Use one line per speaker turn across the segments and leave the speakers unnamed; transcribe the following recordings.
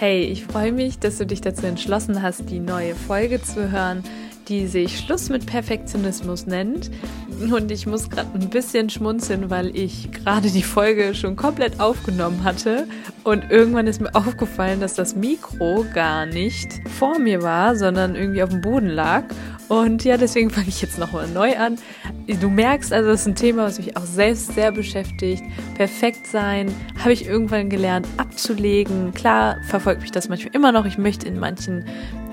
Hey, ich freue mich, dass du dich dazu entschlossen hast, die neue Folge zu hören, die sich Schluss mit Perfektionismus nennt. Und ich muss gerade ein bisschen schmunzeln, weil ich gerade die Folge schon komplett aufgenommen hatte. Und irgendwann ist mir aufgefallen, dass das Mikro gar nicht vor mir war, sondern irgendwie auf dem Boden lag. Und ja, deswegen fange ich jetzt nochmal neu an. Du merkst also, das ist ein Thema, was mich auch selbst sehr beschäftigt. Perfekt sein habe ich irgendwann gelernt abzulegen. Klar verfolgt mich das manchmal immer noch. Ich möchte in manchen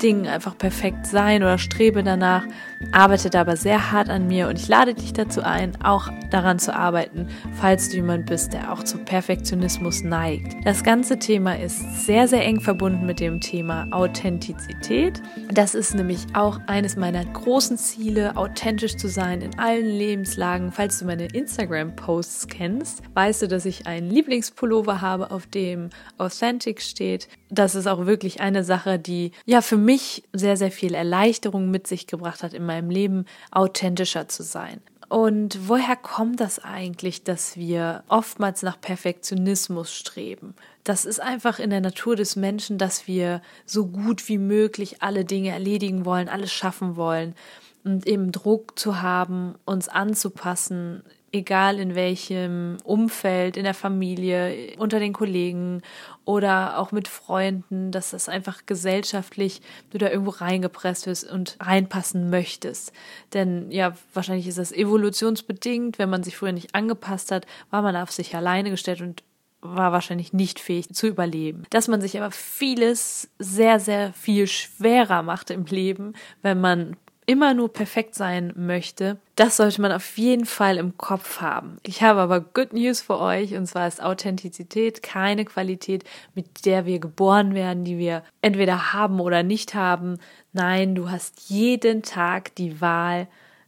Dingen einfach perfekt sein oder strebe danach, arbeite aber sehr hart an mir und ich lade dich dazu ein, auch daran zu arbeiten, falls du jemand bist, der auch zu Perfektionismus neigt. Das ganze Thema ist sehr, sehr eng verbunden mit dem Thema Authentizität. Das ist nämlich auch eines meiner großen Ziele, authentisch zu sein in allen Lebenslagen. Falls du meine Instagram-Posts kennst, weißt du, dass ich einen Lieblingspullover habe, auf dem Authentic steht. Das ist auch wirklich eine Sache, die ja für mich sehr, sehr viel Erleichterung mit sich gebracht hat in meinem Leben, authentischer zu sein. Und woher kommt das eigentlich, dass wir oftmals nach Perfektionismus streben? Das ist einfach in der Natur des Menschen, dass wir so gut wie möglich alle Dinge erledigen wollen, alles schaffen wollen und eben Druck zu haben, uns anzupassen, egal in welchem Umfeld, in der Familie, unter den Kollegen oder auch mit Freunden, dass das einfach gesellschaftlich du da irgendwo reingepresst wirst und reinpassen möchtest. Denn ja, wahrscheinlich ist das evolutionsbedingt, wenn man sich früher nicht angepasst hat, war man auf sich alleine gestellt und war wahrscheinlich nicht fähig zu überleben. Dass man sich aber vieles sehr, sehr viel schwerer macht im Leben, wenn man immer nur perfekt sein möchte, das sollte man auf jeden Fall im Kopf haben. Ich habe aber Good News für euch und zwar ist Authentizität keine Qualität, mit der wir geboren werden, die wir entweder haben oder nicht haben. Nein, du hast jeden Tag die Wahl,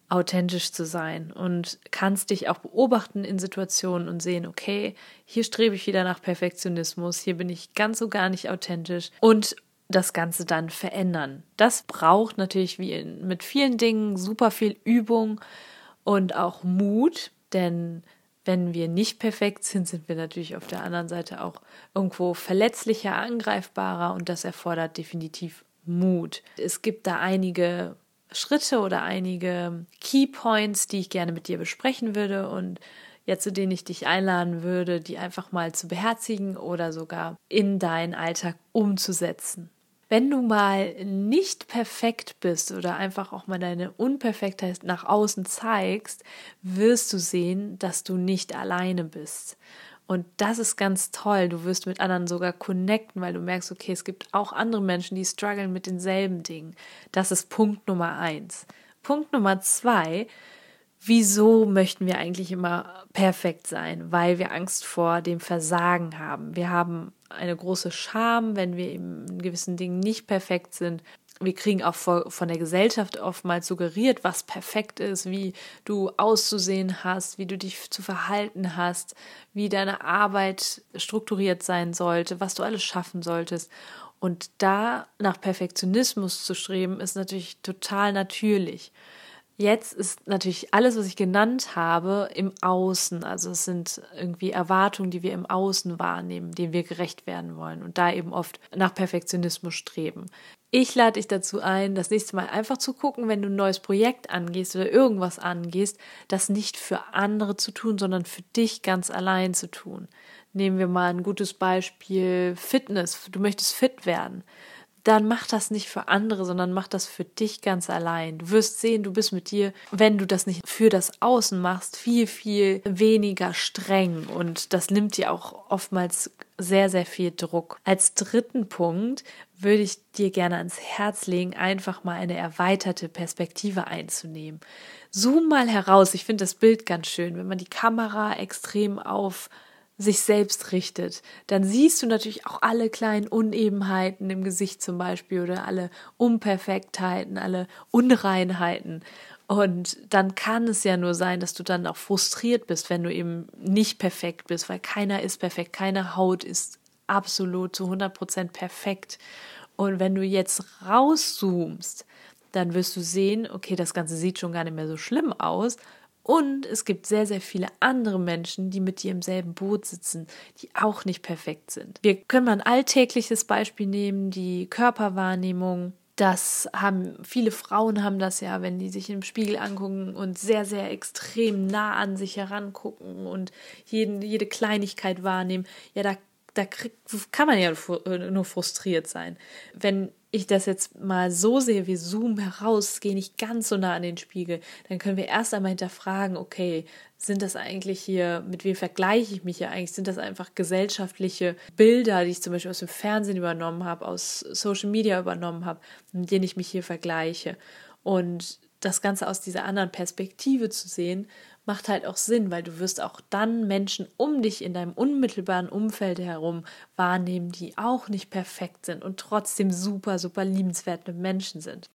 authentisch zu sein und kannst dich auch beobachten in Situationen und sehen, okay, hier strebe ich wieder nach Perfektionismus, hier bin ich ganz so gar nicht authentisch und das Ganze dann verändern. Das braucht natürlich wie mit vielen Dingen super viel Übung und auch Mut, denn wenn wir nicht perfekt sind, sind wir natürlich auf der anderen Seite auch irgendwo verletzlicher, angreifbarer und das erfordert definitiv Mut. Es gibt da einige Schritte oder einige Key Points, die ich gerne mit dir besprechen würde und ja, zu denen ich dich einladen würde, die einfach mal zu beherzigen oder sogar in deinen Alltag umzusetzen. Wenn du mal nicht perfekt bist oder einfach auch mal deine Unperfektheit nach außen zeigst, wirst du sehen, dass du nicht alleine bist. Und das ist ganz toll. Du wirst mit anderen sogar connecten, weil du merkst, okay, es gibt auch andere Menschen, die strugglen mit denselben Dingen. Das ist Punkt Nummer eins. Punkt Nummer zwei, wieso möchten wir eigentlich immer perfekt sein? Weil wir Angst vor dem Versagen haben. Wir haben eine große Scham, wenn wir in gewissen Dingen nicht perfekt sind. Wir kriegen auch von der Gesellschaft oftmals suggeriert, was perfekt ist, wie du auszusehen hast, wie du dich zu verhalten hast, wie deine Arbeit strukturiert sein sollte, was du alles schaffen solltest. Und da nach Perfektionismus zu streben, ist natürlich total natürlich. Jetzt ist natürlich alles, was ich genannt habe, im Außen. Also es sind irgendwie Erwartungen, die wir im Außen wahrnehmen, denen wir gerecht werden wollen und da eben oft nach Perfektionismus streben. Ich lade dich dazu ein, das nächste Mal einfach zu gucken, wenn du ein neues Projekt angehst oder irgendwas angehst, das nicht für andere zu tun, sondern für dich ganz allein zu tun. Nehmen wir mal ein gutes Beispiel Fitness. Du möchtest fit werden dann mach das nicht für andere, sondern mach das für dich ganz allein. Du wirst sehen, du bist mit dir, wenn du das nicht für das Außen machst, viel, viel weniger streng und das nimmt dir auch oftmals sehr, sehr viel Druck. Als dritten Punkt würde ich dir gerne ans Herz legen, einfach mal eine erweiterte Perspektive einzunehmen. Zoom mal heraus. Ich finde das Bild ganz schön, wenn man die Kamera extrem auf sich selbst richtet, dann siehst du natürlich auch alle kleinen Unebenheiten im Gesicht zum Beispiel oder alle Unperfektheiten, alle Unreinheiten. Und dann kann es ja nur sein, dass du dann auch frustriert bist, wenn du eben nicht perfekt bist, weil keiner ist perfekt, keine Haut ist absolut zu 100 Prozent perfekt. Und wenn du jetzt rauszoomst, dann wirst du sehen, okay, das Ganze sieht schon gar nicht mehr so schlimm aus, und es gibt sehr, sehr viele andere Menschen, die mit dir im selben Boot sitzen, die auch nicht perfekt sind. Wir können mal ein alltägliches Beispiel nehmen, die Körperwahrnehmung. Das haben viele Frauen haben das ja, wenn die sich im Spiegel angucken und sehr, sehr extrem nah an sich herangucken und jeden, jede Kleinigkeit wahrnehmen. Ja, da da krieg, kann man ja nur frustriert sein. Wenn ich das jetzt mal so sehe, wir zoomen heraus, gehe nicht ganz so nah an den Spiegel, dann können wir erst einmal hinterfragen, okay, sind das eigentlich hier, mit wem vergleiche ich mich ja eigentlich? Sind das einfach gesellschaftliche Bilder, die ich zum Beispiel aus dem Fernsehen übernommen habe, aus Social Media übernommen habe, mit denen ich mich hier vergleiche? Und das Ganze aus dieser anderen Perspektive zu sehen, macht halt auch Sinn, weil du wirst auch dann Menschen um dich in deinem unmittelbaren Umfeld herum wahrnehmen, die auch nicht perfekt sind und trotzdem super, super liebenswerte Menschen sind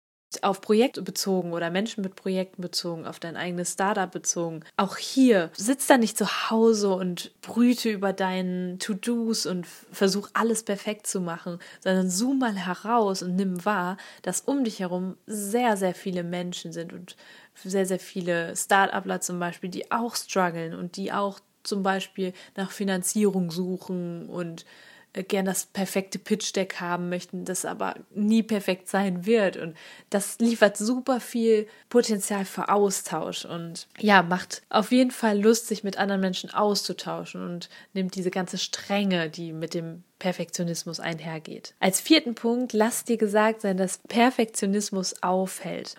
auf Projekte bezogen oder Menschen mit Projekten bezogen, auf dein eigenes Startup bezogen. Auch hier sitz da nicht zu Hause und brüte über deinen To-Dos und versuch alles perfekt zu machen, sondern zoom mal heraus und nimm wahr, dass um dich herum sehr, sehr viele Menschen sind und sehr, sehr viele Start-upler zum Beispiel, die auch strugglen und die auch zum Beispiel nach Finanzierung suchen und gern das perfekte Pitch-Deck haben möchten, das aber nie perfekt sein wird. Und das liefert super viel Potenzial für Austausch und ja, macht auf jeden Fall Lust, sich mit anderen Menschen auszutauschen und nimmt diese ganze Strenge, die mit dem Perfektionismus einhergeht. Als vierten Punkt, lass dir gesagt sein, dass Perfektionismus aufhält.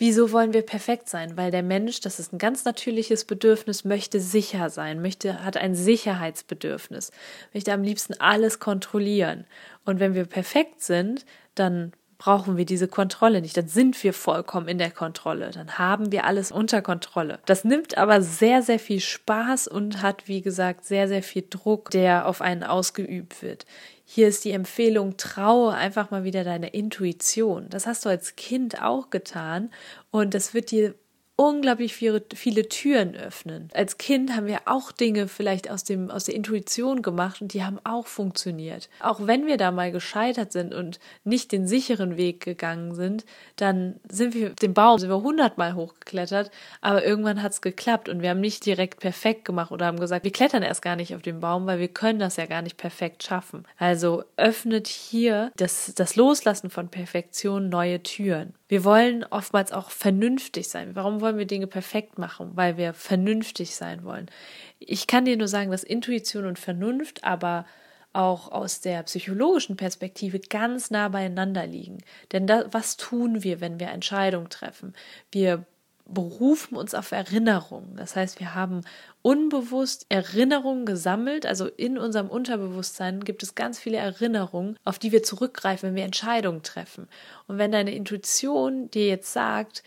Wieso wollen wir perfekt sein? Weil der Mensch, das ist ein ganz natürliches Bedürfnis, möchte sicher sein, möchte, hat ein Sicherheitsbedürfnis, möchte am liebsten alles kontrollieren. Und wenn wir perfekt sind, dann brauchen wir diese Kontrolle nicht. Dann sind wir vollkommen in der Kontrolle. Dann haben wir alles unter Kontrolle. Das nimmt aber sehr, sehr viel Spaß und hat, wie gesagt, sehr, sehr viel Druck, der auf einen ausgeübt wird. Hier ist die Empfehlung, traue einfach mal wieder deine Intuition. Das hast du als Kind auch getan und das wird dir unglaublich viele, viele Türen öffnen. Als Kind haben wir auch Dinge vielleicht aus, dem, aus der Intuition gemacht und die haben auch funktioniert. Auch wenn wir da mal gescheitert sind und nicht den sicheren Weg gegangen sind, dann sind wir den Baum, sind wir hundertmal hochgeklettert, aber irgendwann hat es geklappt und wir haben nicht direkt perfekt gemacht oder haben gesagt, wir klettern erst gar nicht auf den Baum, weil wir können das ja gar nicht perfekt schaffen. Also öffnet hier das, das Loslassen von Perfektion neue Türen. Wir wollen oftmals auch vernünftig sein. Warum wollen wir Dinge perfekt machen? Weil wir vernünftig sein wollen. Ich kann dir nur sagen, dass Intuition und Vernunft aber auch aus der psychologischen Perspektive ganz nah beieinander liegen. Denn da, was tun wir, wenn wir Entscheidungen treffen? Wir berufen uns auf Erinnerungen. Das heißt, wir haben unbewusst Erinnerungen gesammelt. Also in unserem Unterbewusstsein gibt es ganz viele Erinnerungen, auf die wir zurückgreifen, wenn wir Entscheidungen treffen. Und wenn deine Intuition dir jetzt sagt,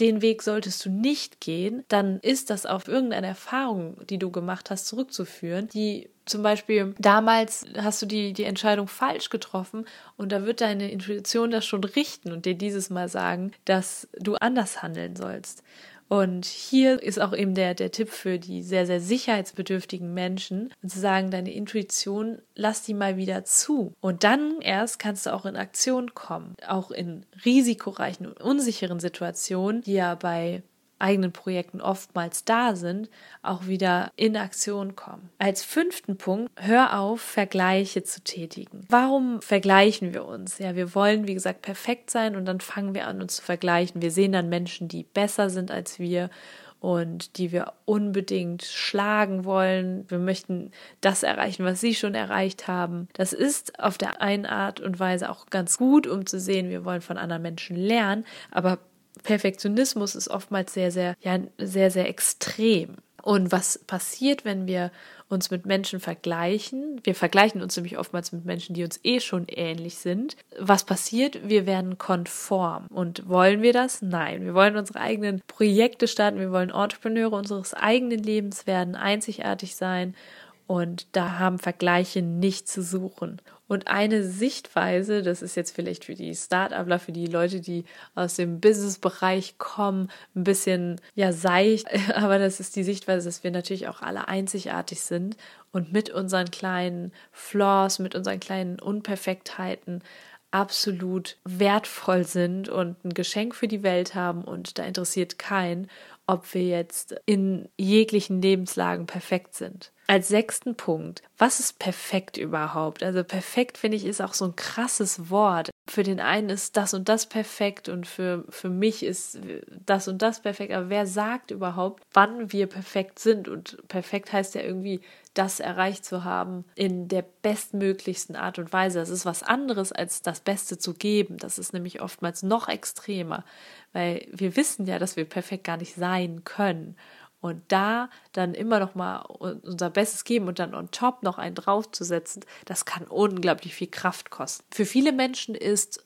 den Weg solltest du nicht gehen, dann ist das auf irgendeine Erfahrung, die du gemacht hast, zurückzuführen, die zum Beispiel damals hast du die, die Entscheidung falsch getroffen und da wird deine Intuition das schon richten und dir dieses Mal sagen, dass du anders handeln sollst. Und hier ist auch eben der, der Tipp für die sehr, sehr sicherheitsbedürftigen Menschen, zu sagen, deine Intuition, lass die mal wieder zu. Und dann erst kannst du auch in Aktion kommen. Auch in risikoreichen und unsicheren Situationen, die ja bei eigenen Projekten oftmals da sind, auch wieder in Aktion kommen. Als fünften Punkt, hör auf, Vergleiche zu tätigen. Warum vergleichen wir uns? Ja, wir wollen, wie gesagt, perfekt sein und dann fangen wir an, uns zu vergleichen. Wir sehen dann Menschen, die besser sind als wir und die wir unbedingt schlagen wollen. Wir möchten das erreichen, was sie schon erreicht haben. Das ist auf der einen Art und Weise auch ganz gut, um zu sehen, wir wollen von anderen Menschen lernen, aber Perfektionismus ist oftmals sehr, sehr, ja, sehr, sehr extrem. Und was passiert, wenn wir uns mit Menschen vergleichen? Wir vergleichen uns nämlich oftmals mit Menschen, die uns eh schon ähnlich sind. Was passiert? Wir werden konform. Und wollen wir das? Nein. Wir wollen unsere eigenen Projekte starten. Wir wollen Entrepreneure unseres eigenen Lebens werden, einzigartig sein und da haben Vergleiche nicht zu suchen. Und eine Sichtweise, das ist jetzt vielleicht für die Start-upler, für die Leute, die aus dem Business-Bereich kommen, ein bisschen ja seicht, aber das ist die Sichtweise, dass wir natürlich auch alle einzigartig sind und mit unseren kleinen Flaws, mit unseren kleinen Unperfektheiten absolut wertvoll sind und ein Geschenk für die Welt haben und da interessiert keinen, ob wir jetzt in jeglichen Lebenslagen perfekt sind. Als sechsten Punkt, was ist perfekt überhaupt? Also perfekt finde ich ist auch so ein krasses Wort. Für den einen ist das und das perfekt und für, für mich ist das und das perfekt. Aber wer sagt überhaupt, wann wir perfekt sind? Und perfekt heißt ja irgendwie, das erreicht zu haben in der bestmöglichsten Art und Weise. Das ist was anderes, als das Beste zu geben. Das ist nämlich oftmals noch extremer, weil wir wissen ja, dass wir perfekt gar nicht sein können. Und da dann immer noch mal unser Bestes geben und dann on top noch einen draufzusetzen, das kann unglaublich viel Kraft kosten. Für viele Menschen ist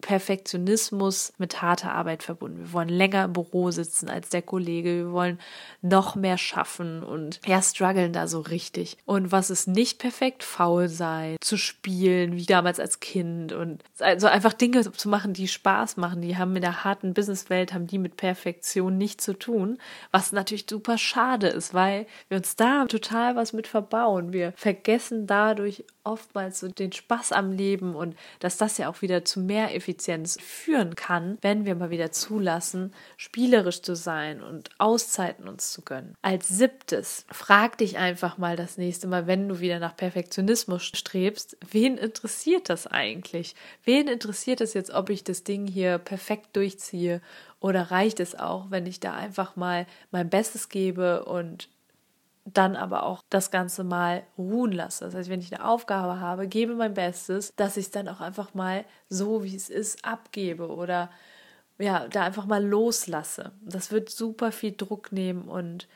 Perfektionismus mit harter Arbeit verbunden. Wir wollen länger im Büro sitzen als der Kollege. Wir wollen noch mehr schaffen und ja, strugglen da so richtig. Und was ist nicht perfekt? Faul sein, zu spielen, wie damals als Kind und also einfach Dinge zu machen, die Spaß machen. Die haben in der harten Businesswelt, haben die mit Perfektion nichts zu tun, was natürlich super schade ist, weil wir uns da total was mit verbauen. Wir vergessen dadurch oftmals so den Spaß am Leben und dass das ja auch wieder zu mehr Effizienz führen kann, wenn wir mal wieder zulassen, spielerisch zu sein und Auszeiten uns zu gönnen. Als siebtes, frag dich einfach mal das nächste Mal, wenn du wieder nach Perfektionismus strebst, wen interessiert das eigentlich? Wen interessiert es jetzt, ob ich das Ding hier perfekt durchziehe oder reicht es auch, wenn ich da einfach mal mein Bestes gebe und dann aber auch das Ganze mal ruhen lasse. Das heißt, wenn ich eine Aufgabe habe, gebe mein Bestes, dass ich es dann auch einfach mal so, wie es ist, abgebe oder ja, da einfach mal loslasse. Das wird super viel Druck nehmen und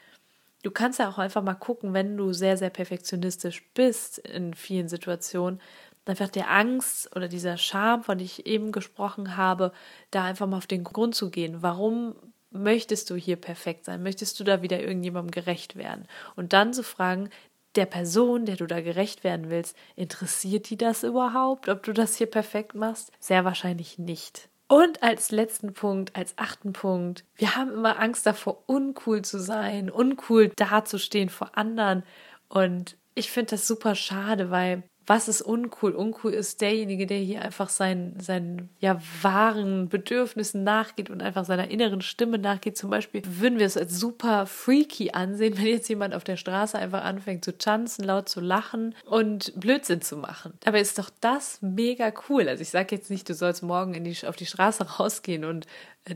du kannst ja auch einfach mal gucken, wenn du sehr, sehr perfektionistisch bist in vielen Situationen, einfach der Angst oder dieser Scham, von dem ich eben gesprochen habe, da einfach mal auf den Grund zu gehen. Warum möchtest du hier perfekt sein? Möchtest du da wieder irgendjemandem gerecht werden? Und dann zu fragen, der Person, der du da gerecht werden willst, interessiert die das überhaupt, ob du das hier perfekt machst? Sehr wahrscheinlich nicht. Und als letzten Punkt, als achten Punkt, wir haben immer Angst davor, uncool zu sein, uncool dazustehen vor anderen. Und ich finde das super schade, weil was ist uncool? Uncool ist derjenige, der hier einfach seinen, seinen ja, wahren Bedürfnissen nachgeht und einfach seiner inneren Stimme nachgeht. Zum Beispiel würden wir es als super freaky ansehen, wenn jetzt jemand auf der Straße einfach anfängt zu tanzen, laut zu lachen und Blödsinn zu machen. Aber ist doch das mega cool. Also ich sage jetzt nicht, du sollst morgen die, auf die Straße rausgehen und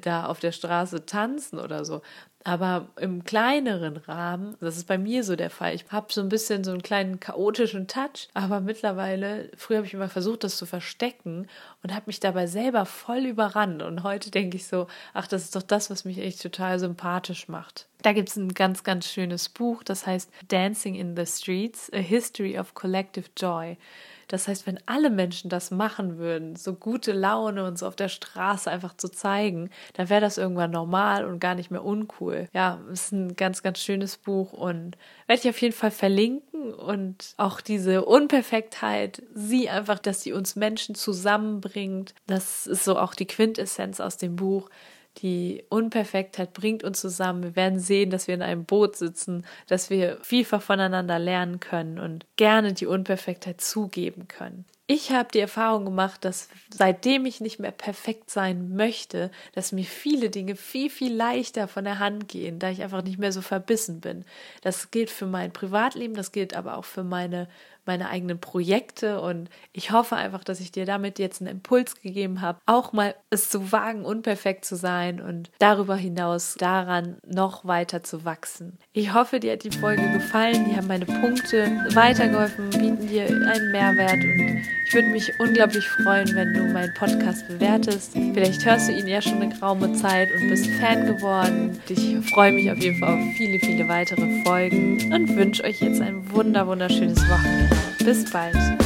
da auf der Straße tanzen oder so. Aber im kleineren Rahmen, das ist bei mir so der Fall. Ich habe so ein bisschen so einen kleinen chaotischen Touch, aber mittlerweile, früher habe ich immer versucht, das zu verstecken und habe mich dabei selber voll überrannt. Und heute denke ich so, ach, das ist doch das, was mich echt total sympathisch macht. Da gibt es ein ganz, ganz schönes Buch, das heißt Dancing in the Streets, A History of Collective Joy. Das heißt, wenn alle Menschen das machen würden, so gute Laune und so auf der Straße einfach zu zeigen, dann wäre das irgendwann normal und gar nicht mehr uncool. Ja, ist ein ganz, ganz schönes Buch und werde ich auf jeden Fall verlinken und auch diese Unperfektheit, sie einfach, dass sie uns Menschen zusammenbringt. Das ist so auch die Quintessenz aus dem Buch die Unperfektheit bringt uns zusammen. Wir werden sehen, dass wir in einem Boot sitzen, dass wir vielfach voneinander lernen können und gerne die Unperfektheit zugeben können. Ich habe die Erfahrung gemacht, dass seitdem ich nicht mehr perfekt sein möchte, dass mir viele Dinge viel, viel leichter von der Hand gehen, da ich einfach nicht mehr so verbissen bin. Das gilt für mein Privatleben, das gilt aber auch für meine meine eigenen Projekte und ich hoffe einfach, dass ich dir damit jetzt einen Impuls gegeben habe, auch mal es zu wagen, unperfekt zu sein und darüber hinaus daran noch weiter zu wachsen. Ich hoffe, dir hat die Folge gefallen, die haben meine Punkte weitergeholfen, bieten dir einen Mehrwert und ich würde mich unglaublich freuen, wenn du meinen Podcast bewertest. Vielleicht hörst du ihn ja schon eine geraume Zeit und bist Fan geworden. Ich freue mich auf jeden Fall auf viele, viele weitere Folgen und wünsche euch jetzt ein wunder, wunderschönes Wochenende. Bis bald.